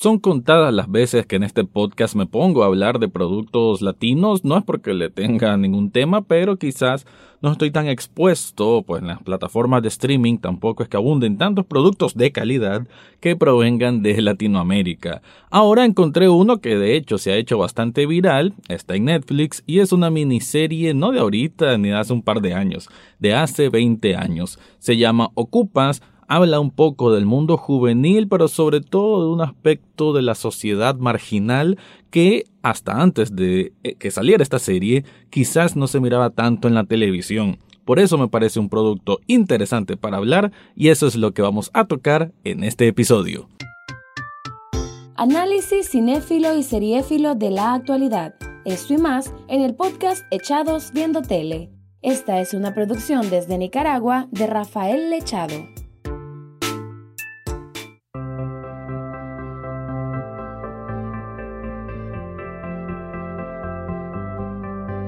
Son contadas las veces que en este podcast me pongo a hablar de productos latinos, no es porque le tenga ningún tema, pero quizás no estoy tan expuesto, pues en las plataformas de streaming tampoco es que abunden tantos productos de calidad que provengan de Latinoamérica. Ahora encontré uno que de hecho se ha hecho bastante viral, está en Netflix y es una miniserie no de ahorita ni de hace un par de años, de hace 20 años. Se llama Ocupas, habla un poco del mundo juvenil, pero sobre todo de un aspecto de la sociedad marginal que hasta antes de eh, que saliera esta serie quizás no se miraba tanto en la televisión. Por eso me parece un producto interesante para hablar y eso es lo que vamos a tocar en este episodio. Análisis cinéfilo y seriéfilo de la actualidad. Esto y más en el podcast Echados Viendo Tele. Esta es una producción desde Nicaragua de Rafael Lechado.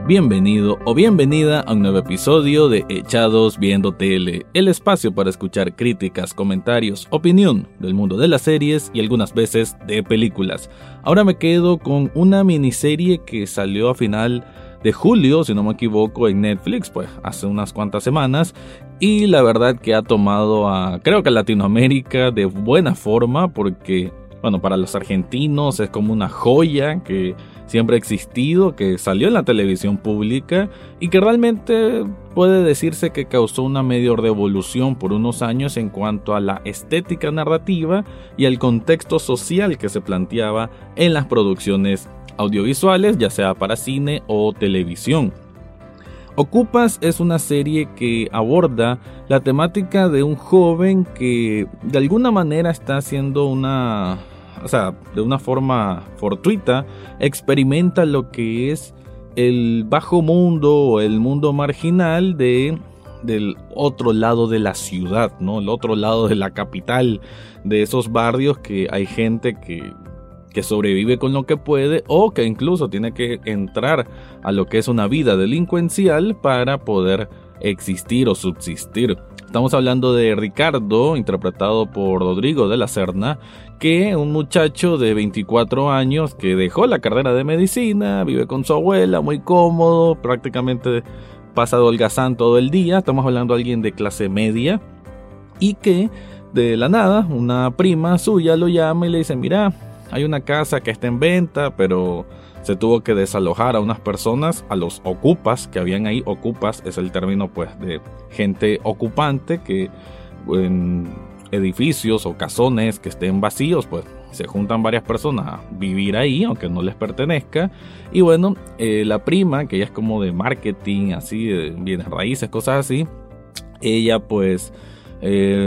Bienvenido o bienvenida a un nuevo episodio de Echados Viendo Tele, el espacio para escuchar críticas, comentarios, opinión del mundo de las series y algunas veces de películas. Ahora me quedo con una miniserie que salió a final de julio, si no me equivoco, en Netflix, pues hace unas cuantas semanas, y la verdad que ha tomado a, creo que a Latinoamérica de buena forma, porque, bueno, para los argentinos es como una joya que siempre ha existido, que salió en la televisión pública y que realmente puede decirse que causó una medio revolución por unos años en cuanto a la estética narrativa y al contexto social que se planteaba en las producciones audiovisuales, ya sea para cine o televisión. Ocupas es una serie que aborda la temática de un joven que de alguna manera está haciendo una o sea, de una forma fortuita, experimenta lo que es el bajo mundo o el mundo marginal de del otro lado de la ciudad, ¿no? El otro lado de la capital, de esos barrios que hay gente que, que sobrevive con lo que puede o que incluso tiene que entrar a lo que es una vida delincuencial para poder existir o subsistir. Estamos hablando de Ricardo, interpretado por Rodrigo de la Serna, que un muchacho de 24 años que dejó la carrera de medicina, vive con su abuela, muy cómodo, prácticamente pasa holgazán todo el día. Estamos hablando de alguien de clase media y que de la nada una prima suya lo llama y le dice, mira, hay una casa que está en venta, pero se tuvo que desalojar a unas personas, a los ocupas que habían ahí. Ocupas es el término pues de gente ocupante que en edificios o casones que estén vacíos pues se juntan varias personas a vivir ahí aunque no les pertenezca. Y bueno, eh, la prima que ella es como de marketing, así, de bienes raíces, cosas así, ella pues... Eh,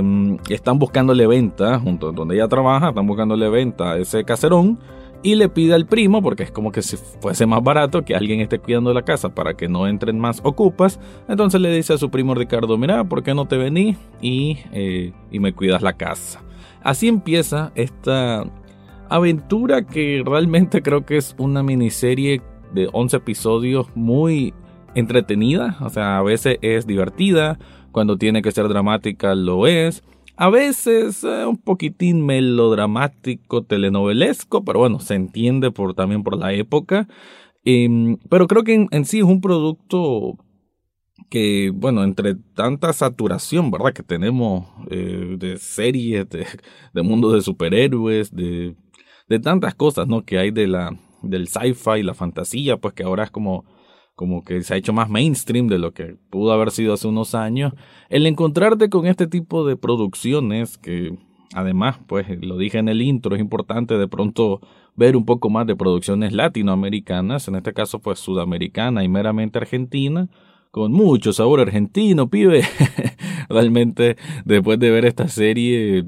están buscándole venta, junto donde ella trabaja, están buscándole venta a ese caserón y le pide al primo, porque es como que si fuese más barato que alguien esté cuidando la casa para que no entren más ocupas, entonces le dice a su primo Ricardo, mira, ¿por qué no te vení y, eh, y me cuidas la casa? Así empieza esta aventura que realmente creo que es una miniserie de 11 episodios muy entretenida, o sea, a veces es divertida, cuando tiene que ser dramática lo es, a veces eh, un poquitín melodramático, telenovelesco, pero bueno, se entiende por, también por la época. Em, pero creo que en, sí es un producto que, bueno, entre tanta saturación, ¿verdad? Que tenemos eh, de series, de, de, mundo de superhéroes, de, de tantas cosas, ¿no? Que hay de la, del sci-fi, la fantasía, pues que ahora es como como que se ha hecho más mainstream de lo que pudo haber sido hace unos años, el encontrarte con este tipo de producciones que además, pues lo dije en el intro, es importante de pronto ver un poco más de producciones latinoamericanas, en este caso pues sudamericana y meramente argentina, con mucho sabor argentino, pibe. Realmente, después de ver esta serie,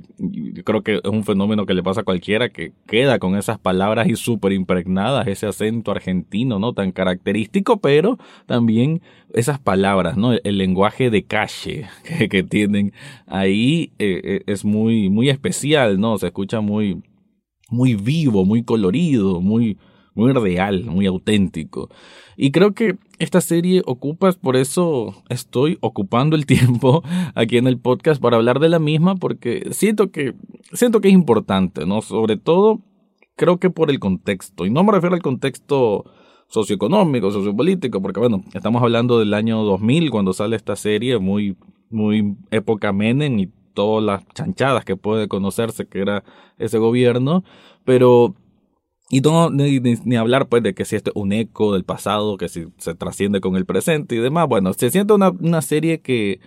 creo que es un fenómeno que le pasa a cualquiera que queda con esas palabras y súper impregnadas, ese acento argentino, ¿no? Tan característico, pero también esas palabras, ¿no? El lenguaje de calle que, tienen ahí eh, eh, es muy, muy especial, ¿no? Se escucha muy, muy vivo, muy colorido, muy, muy real, muy auténtico. Y creo que esta serie ocupa, por eso estoy ocupando el tiempo aquí en el podcast para hablar de la misma, porque siento que, siento que es importante, ¿no? Sobre todo creo que por el contexto. Y no me refiero al contexto socioeconómico, sociopolítico, porque bueno, estamos hablando del año 2000 cuando sale esta serie, muy, muy época Menem y todas las chanchadas que puede conocerse que era ese gobierno, pero y no ni, ni, hablar pues de que si este es un eco del pasado, que si se trasciende con el presente y demás. Bueno, se siente una, una serie que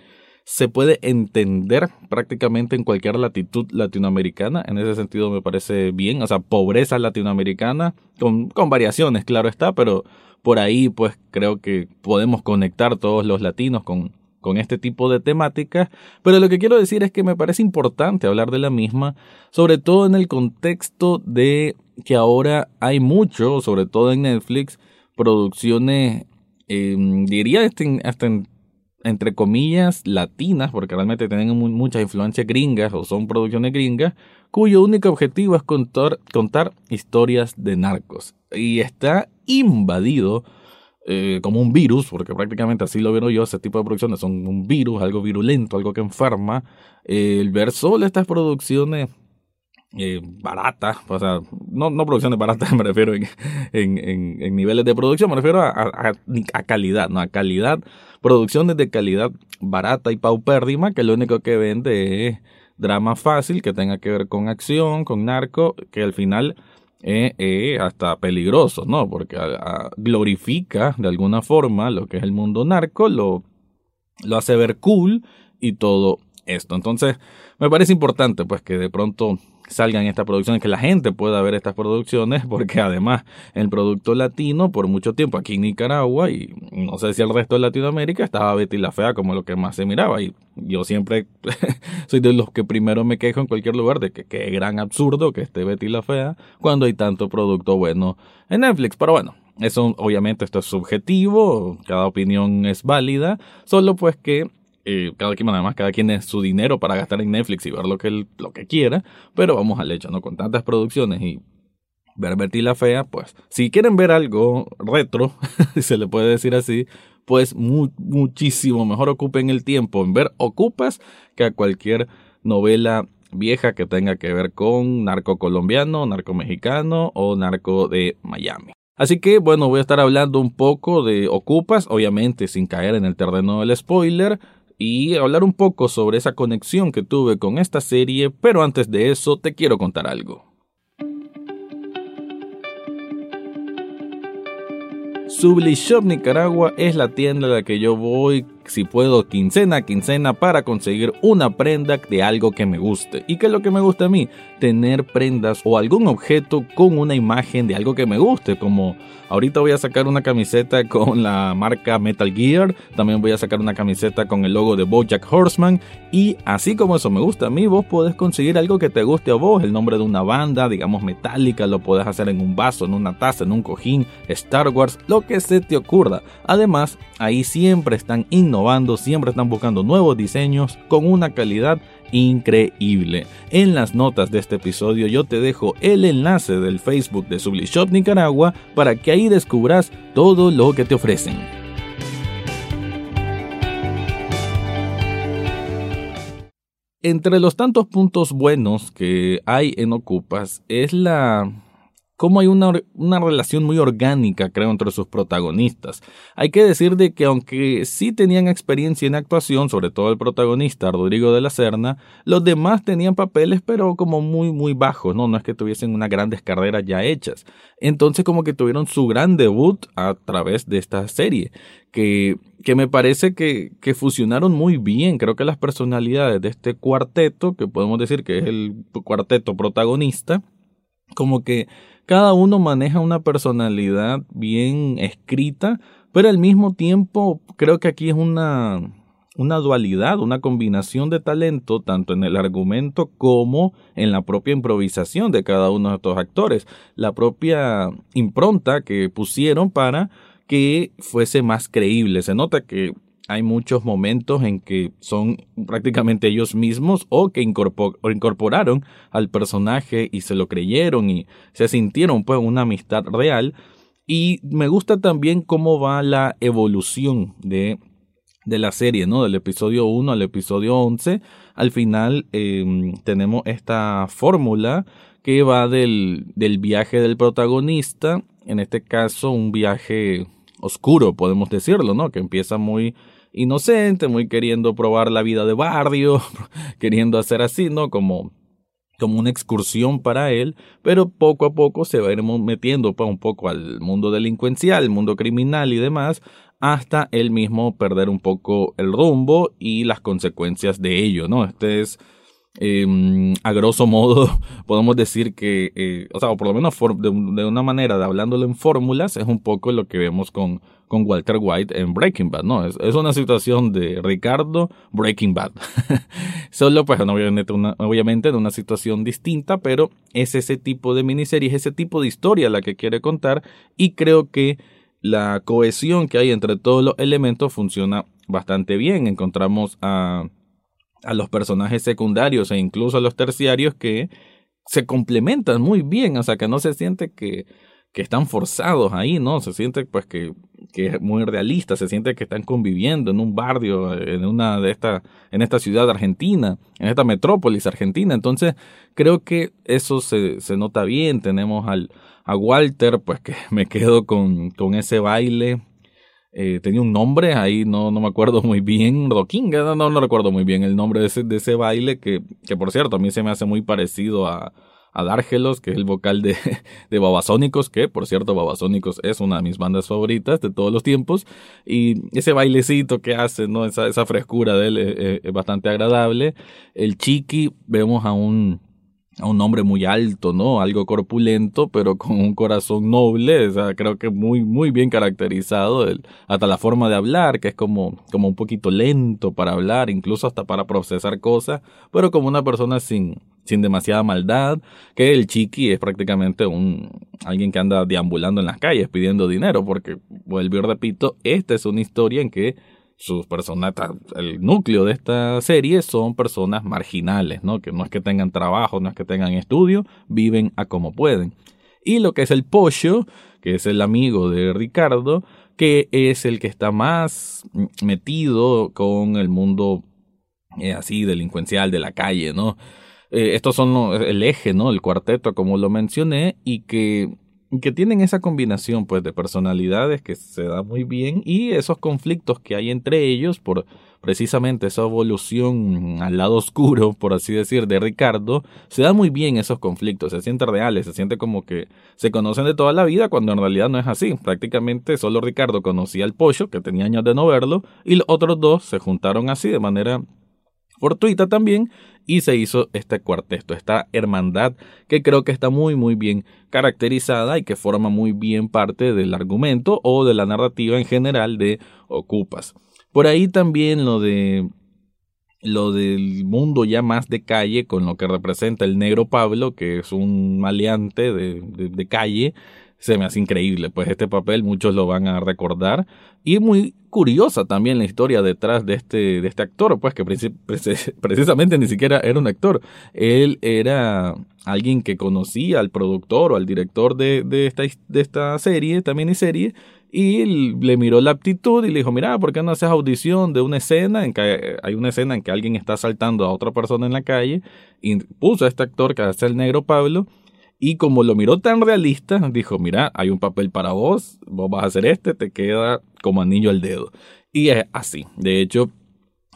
se puede entender prácticamente en cualquier latitud latinoamericana. En ese sentido me parece bien. O sea, pobreza latinoamericana, con, con variaciones, claro está, pero por ahí pues creo que podemos conectar todos los latinos con, con este tipo de temáticas, pero lo que quiero decir es que me parece importante hablar de la misma, sobre todo en el contexto de que ahora hay mucho, sobre todo en Netflix, producciones, eh, diría este, hasta en entre comillas, latinas, porque realmente tienen muchas influencias gringas o son producciones gringas, cuyo único objetivo es contar historias de narcos. Y está invadido eh, como un virus, porque prácticamente así lo veo yo, ese tipo de producciones son un virus, algo virulento, algo que enferma. el ver solo estas producciones eh, baratas, o sea, no, no producciones baratas, me refiero en, en, niveles de producción, me refiero a, a, a, calidad, ¿no? A calidad, producciones de calidad barata y paupérrima, que lo único que vende es drama fácil, que tenga que ver con acción, con narco, que al final es eh, hasta peligroso, ¿no? Porque glorifica de alguna forma lo que es el mundo narco, lo, lo hace ver cool y todo esto. Entonces, me parece importante, pues, que de pronto salgan estas producciones, que la gente pueda ver estas producciones, porque además el producto latino por mucho tiempo aquí en Nicaragua y no sé si el resto de Latinoamérica estaba Betty la Fea como lo que más se miraba y yo siempre soy de los que primero me quejo en cualquier lugar de que qué gran absurdo que esté Betty la Fea cuando hay tanto producto bueno en Netflix, pero bueno. Eso obviamente esto es subjetivo, cada opinión es válida, solo pues que eh, cada quien, además, cada quien es su dinero para gastar en Netflix y ver lo que, lo que quiera, pero vamos al hecho, ¿no? Con tantas producciones y ver la Fea, pues, si quieren ver algo retro, si se le puede decir así, pues muchísimo mejor ocupen el tiempo en ver Ocupas que a cualquier novela vieja que tenga que ver con narco colombiano, narco mexicano o narco de Miami. Así que bueno, voy a estar hablando un poco de Ocupas, obviamente sin caer en el terreno del spoiler, y hablar un poco sobre esa conexión que tuve con esta serie, pero antes de eso te quiero contar algo. Sublishop Nicaragua es la tienda a la que yo voy si puedo, quincena a quincena para conseguir una prenda de algo que me guste. ¿Y qué es lo que me gusta a mí? Tener prendas o algún objeto con una imagen de algo que me guste, como ahorita voy a sacar una camiseta con la marca Metal Gear, también voy a sacar una camiseta con el logo de Bojack Horseman y así como eso me gusta a mí, vos podés conseguir algo que te guste a vos, el nombre de una banda, digamos metálica, lo podés hacer en un vaso, en una taza, en un cojín, Star Wars, lo que se te ocurra. Además, ahí siempre están innovando siempre están buscando nuevos diseños con una calidad increíble. En las notas de este episodio yo te dejo el enlace del Facebook de Sublishop Nicaragua para que ahí descubras todo lo que te ofrecen. Entre los tantos puntos buenos que hay en Ocupas es la cómo hay una, una, relación muy orgánica, creo, entre sus protagonistas. Hay que decir de que aunque sí tenían experiencia en actuación, sobre todo el protagonista, Rodrigo de la Serna, los demás tenían papeles, pero como muy, muy bajos, ¿no? No es que tuviesen unas grandes carreras ya hechas. Entonces como que tuvieron su gran debut a través de esta serie, que, que me parece que, que fusionaron muy bien. Creo que las personalidades de este cuarteto, que podemos decir que es el cuarteto protagonista, como que cada uno maneja una personalidad bien escrita, pero al mismo tiempo creo que aquí es una, una dualidad, una combinación de talento, tanto en el argumento como en la propia improvisación de cada uno de estos actores, la propia impronta que pusieron para que fuese más creíble. Se nota que hay muchos momentos en que son prácticamente ellos mismos o que incorporaron al personaje y se lo creyeron y se sintieron pues una amistad real. Y me gusta también cómo va la evolución de, de la serie, ¿no? Del episodio 1 al episodio 11. Al final em, tenemos esta fórmula que va del, del viaje del protagonista, en este caso un viaje oscuro, podemos decirlo, ¿no? Que empieza muy inocente, muy queriendo probar la vida de barrio, queriendo hacer así, ¿no? Como como una excursión para él, pero poco a poco se va a ir metiendo un poco al mundo delincuencial, mundo criminal y demás, hasta él mismo perder un poco el rumbo y las consecuencias de ello, ¿no? Este es Em, a grosso modo, podemos decir que, eh, o sea, o por lo menos de, una manera de hablándolo en fórmulas, es un poco lo que vemos con, con Walter White en Breaking Bad, ¿no? Es, es una situación de Ricardo Breaking Bad. Solo, pues, obviamente, una, obviamente en una situación distinta, pero es ese tipo de miniserie, es ese tipo de historia la que quiere contar y creo que la cohesión que hay entre todos los elementos funciona bastante bien. Encontramos a a los personajes secundarios e incluso a los terciarios que se complementan muy bien, o sea, que no se siente que, que están forzados ahí, ¿no? Se siente pues que, que es muy realista, se siente que están conviviendo en un barrio, en una de esta, en esta ciudad argentina, en esta metrópolis argentina. Entonces, creo que eso se, se nota bien. Tenemos al, a Walter, pues que me quedo con, con ese baile eh, tenía un nombre, ahí no, no me acuerdo muy bien, Rokinga, no, no, no recuerdo muy bien el nombre de ese, de ese baile, que, que por cierto a mí se me hace muy parecido a, a Dárgelos, que es el vocal de, de Babasónicos, que por cierto Babasónicos es una de mis bandas favoritas de todos los tiempos, y ese bailecito que hace, ¿no? esa, esa frescura de él es, es bastante agradable. El Chiqui, vemos a un a un hombre muy alto, ¿no? Algo corpulento, pero con un corazón noble, o sea, creo que muy, muy bien caracterizado, el, hasta la forma de hablar, que es como, como un poquito lento para hablar, incluso hasta para procesar cosas, pero como una persona sin, sin demasiada maldad, que el chiqui es prácticamente un, alguien que anda deambulando en las calles pidiendo dinero, porque, vuelvo y repito, esta es una historia en que sus personas, el núcleo de esta serie son personas marginales, ¿no? Que no es que tengan trabajo, no es que tengan estudio, viven a como pueden. Y lo que es el Pollo, que es el amigo de Ricardo, que es el que está más metido con el mundo eh, así delincuencial de la calle, ¿no? Eh, estos son el eje, ¿no? El cuarteto, como lo mencioné, y que que tienen esa combinación pues de personalidades que se da muy bien y esos conflictos que hay entre ellos por precisamente esa evolución al lado oscuro, por así decir, de Ricardo, se da muy bien esos conflictos, se sienten reales, se siente como que se conocen de toda la vida cuando en realidad no es así. Prácticamente solo Ricardo conocía al pollo, que tenía años de no verlo, y los otros dos se juntaron así de manera fortuita también y se hizo este cuarteto, esta hermandad que creo que está muy muy bien caracterizada y que forma muy bien parte del argumento o de la narrativa en general de Ocupas. Por ahí también lo de lo del mundo ya más de calle con lo que representa el negro Pablo, que es un maleante de, de calle, se me hace increíble, pues este papel muchos lo van a recordar y muy curiosa también la historia detrás de este, de este actor, pues que precisamente ni siquiera era un actor, él era alguien que conocía al productor o al director de, de, esta, de esta serie, esta miniserie, y le miró la aptitud y le dijo, mira, ¿por qué no haces audición de una escena en que hay una escena en que alguien está asaltando a otra persona en la calle? Y puso a este actor que hace el negro Pablo y como lo miró tan realista, dijo, mira, hay un papel para vos, vos vas a hacer este, te queda como anillo al dedo. Y es así. De hecho,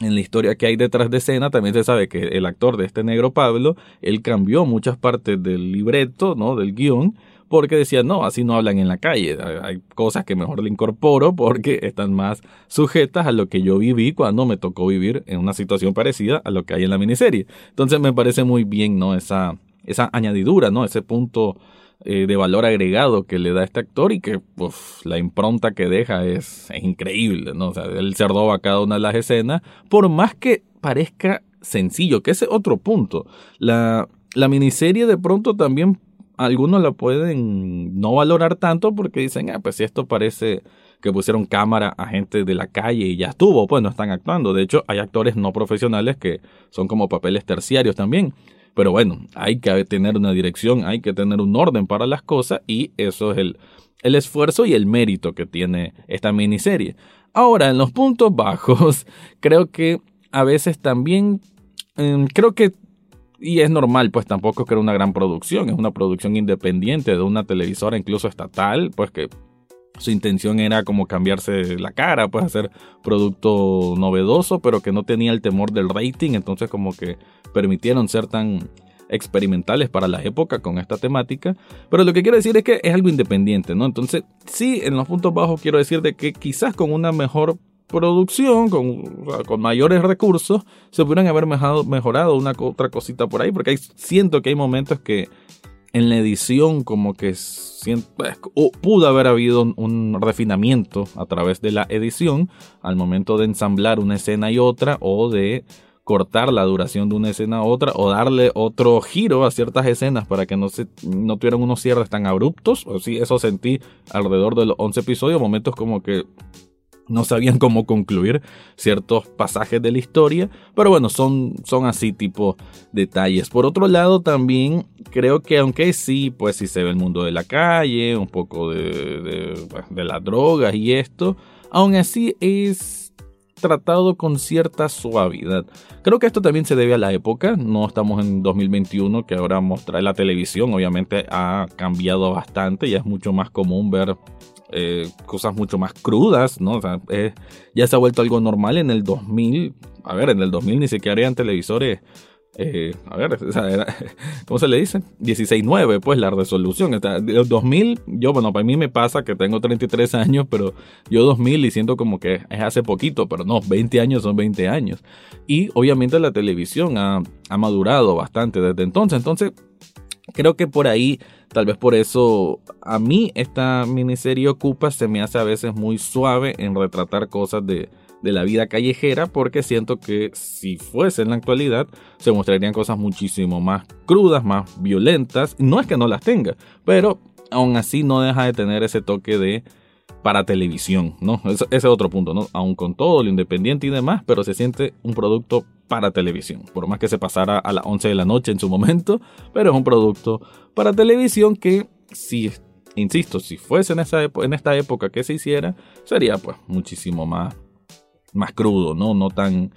en la historia que hay detrás de escena también se sabe que el actor de este negro Pablo, él cambió muchas partes del libreto, ¿no? Del guion, porque decía, no, así no hablan en la calle. Hay cosas que mejor le incorporo porque están más sujetas a lo que yo viví cuando me tocó vivir en una situación parecida a lo que hay en la miniserie. Entonces me parece muy bien, ¿no? Esa, esa añadidura, ¿no? Ese punto eh, de valor agregado que le da este actor y que pues, la impronta que deja es, increíble, ¿no? O sea, él se a cada una de las escenas, por más que parezca sencillo, que ese es otro punto. La, la miniserie de pronto también algunos la pueden no valorar tanto porque dicen, ah, pues si esto parece que pusieron cámara a gente de la calle y ya estuvo, pues no están actuando. De hecho, hay actores no profesionales que son como papeles terciarios también. Pero bueno, hay que tener una dirección, hay que tener un orden para las cosas y eso es el, el esfuerzo y el mérito que tiene esta miniserie. Ahora, en los puntos bajos, creo que a veces también, em, creo que y es normal, pues tampoco que era una gran producción, es una producción independiente de una televisora incluso estatal, pues que su intención era como cambiarse la cara, pues hacer producto novedoso, pero que no tenía el temor del rating, entonces como que permitieron ser tan experimentales para la época con esta temática, pero lo que quiero decir es que es algo independiente, ¿no? Entonces, sí, en los puntos bajos quiero decir de que quizás con una mejor producción, con, mayores recursos, se pudieran haber mejorado, una otra cosita por ahí, porque hay, siento que hay momentos que en la edición como que pues, pudo haber habido un refinamiento a través de la edición al momento de ensamblar una escena y otra o de cortar la duración de una escena a otra o darle otro giro a ciertas escenas para que no, se, no tuvieran unos cierres tan abruptos. O sí, eso sentí alrededor de los 11 episodios, momentos como que no sabían cómo concluir ciertos pasajes de la historia, pero bueno, son, son así tipo detalles. Por otro lado, también creo que aunque sí, pues sí se ve el mundo de la calle, un poco de, de, de las drogas y esto, aún así es tratado con cierta suavidad. Creo que esto también se debe a la época, no estamos en 2021 que ahora mostrar la televisión obviamente ha cambiado bastante, ya es mucho más común ver eh, cosas mucho más crudas, ¿no? O sea, ya se ha vuelto algo normal en el 2000. A ver, en el 2000 ni siquiera habían televisores. Eh, a ver, ¿cómo se le dice? 16.9, pues la resolución. el 2000, yo, bueno, para mí me pasa que tengo 33 años, pero yo 2000 y siento como que es hace poquito, pero no, 20 años son 20 años. Y obviamente la televisión ha, ha madurado bastante desde entonces. Entonces, creo que por ahí Tal vez por eso a mí esta miniserie Ocupa se me hace a veces muy suave en retratar cosas de, la vida callejera porque siento que si fuese en la actualidad se mostrarían cosas muchísimo más crudas, más violentas. No es que no las tenga, pero aún así no deja de tener ese toque de para televisión, ¿no? Ese, es otro punto, ¿no? Aún con todo lo independiente y demás, pero se siente un producto para televisión. Por más que se pasara a las 11 de la noche en su momento, pero es un producto para televisión que si insisto, si fuese en, en esta época que se hiciera, sería pues muchísimo más, más crudo, ¿no? No tan,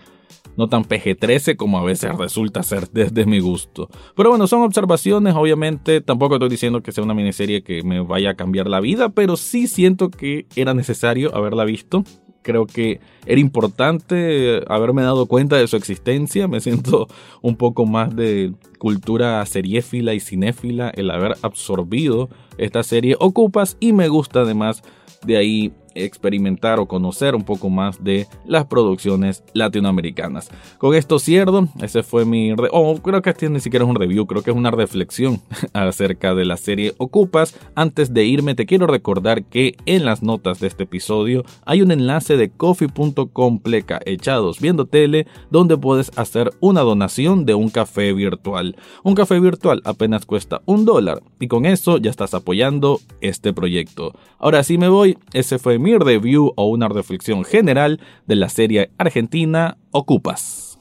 no tan PG-13 como a veces resulta ser desde mi gusto. Pero bueno, son observaciones, obviamente tampoco estoy diciendo que sea una miniserie que me vaya a cambiar la vida, pero sí siento que era necesario haberla visto. Creo que era importante haberme dado cuenta de su existencia. Me siento un poco más de cultura seriéfila y cinéfila el haber absorbido esta serie Ocupas y me gusta además de ahí experimentar o conocer un poco más de las producciones latinoamericanas. Con esto cierro, ese fue mi... Oh, creo que este ni siquiera es un review, creo que es una reflexión acerca de la serie Ocupas. Antes de irme te quiero recordar que en las notas de este episodio hay un enlace de coffee.com echados viendo tele donde puedes hacer una donación de un café virtual. Un café virtual apenas cuesta un dólar y con eso ya estás apoyando este proyecto. Ahora sí me voy, ese fue mi review o una reflexión general de la serie argentina Ocupas.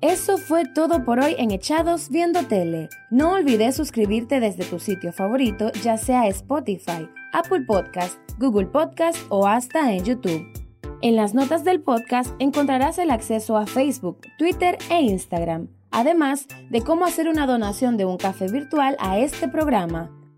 Eso fue todo por hoy en Echados Viendo Tele. No olvides suscribirte desde tu sitio favorito, ya sea Spotify, Apple Podcast, Google Podcast o hasta en YouTube. En las notas del podcast encontrarás el acceso a Facebook, Twitter e Instagram, además de cómo hacer una donación de un café virtual a este programa.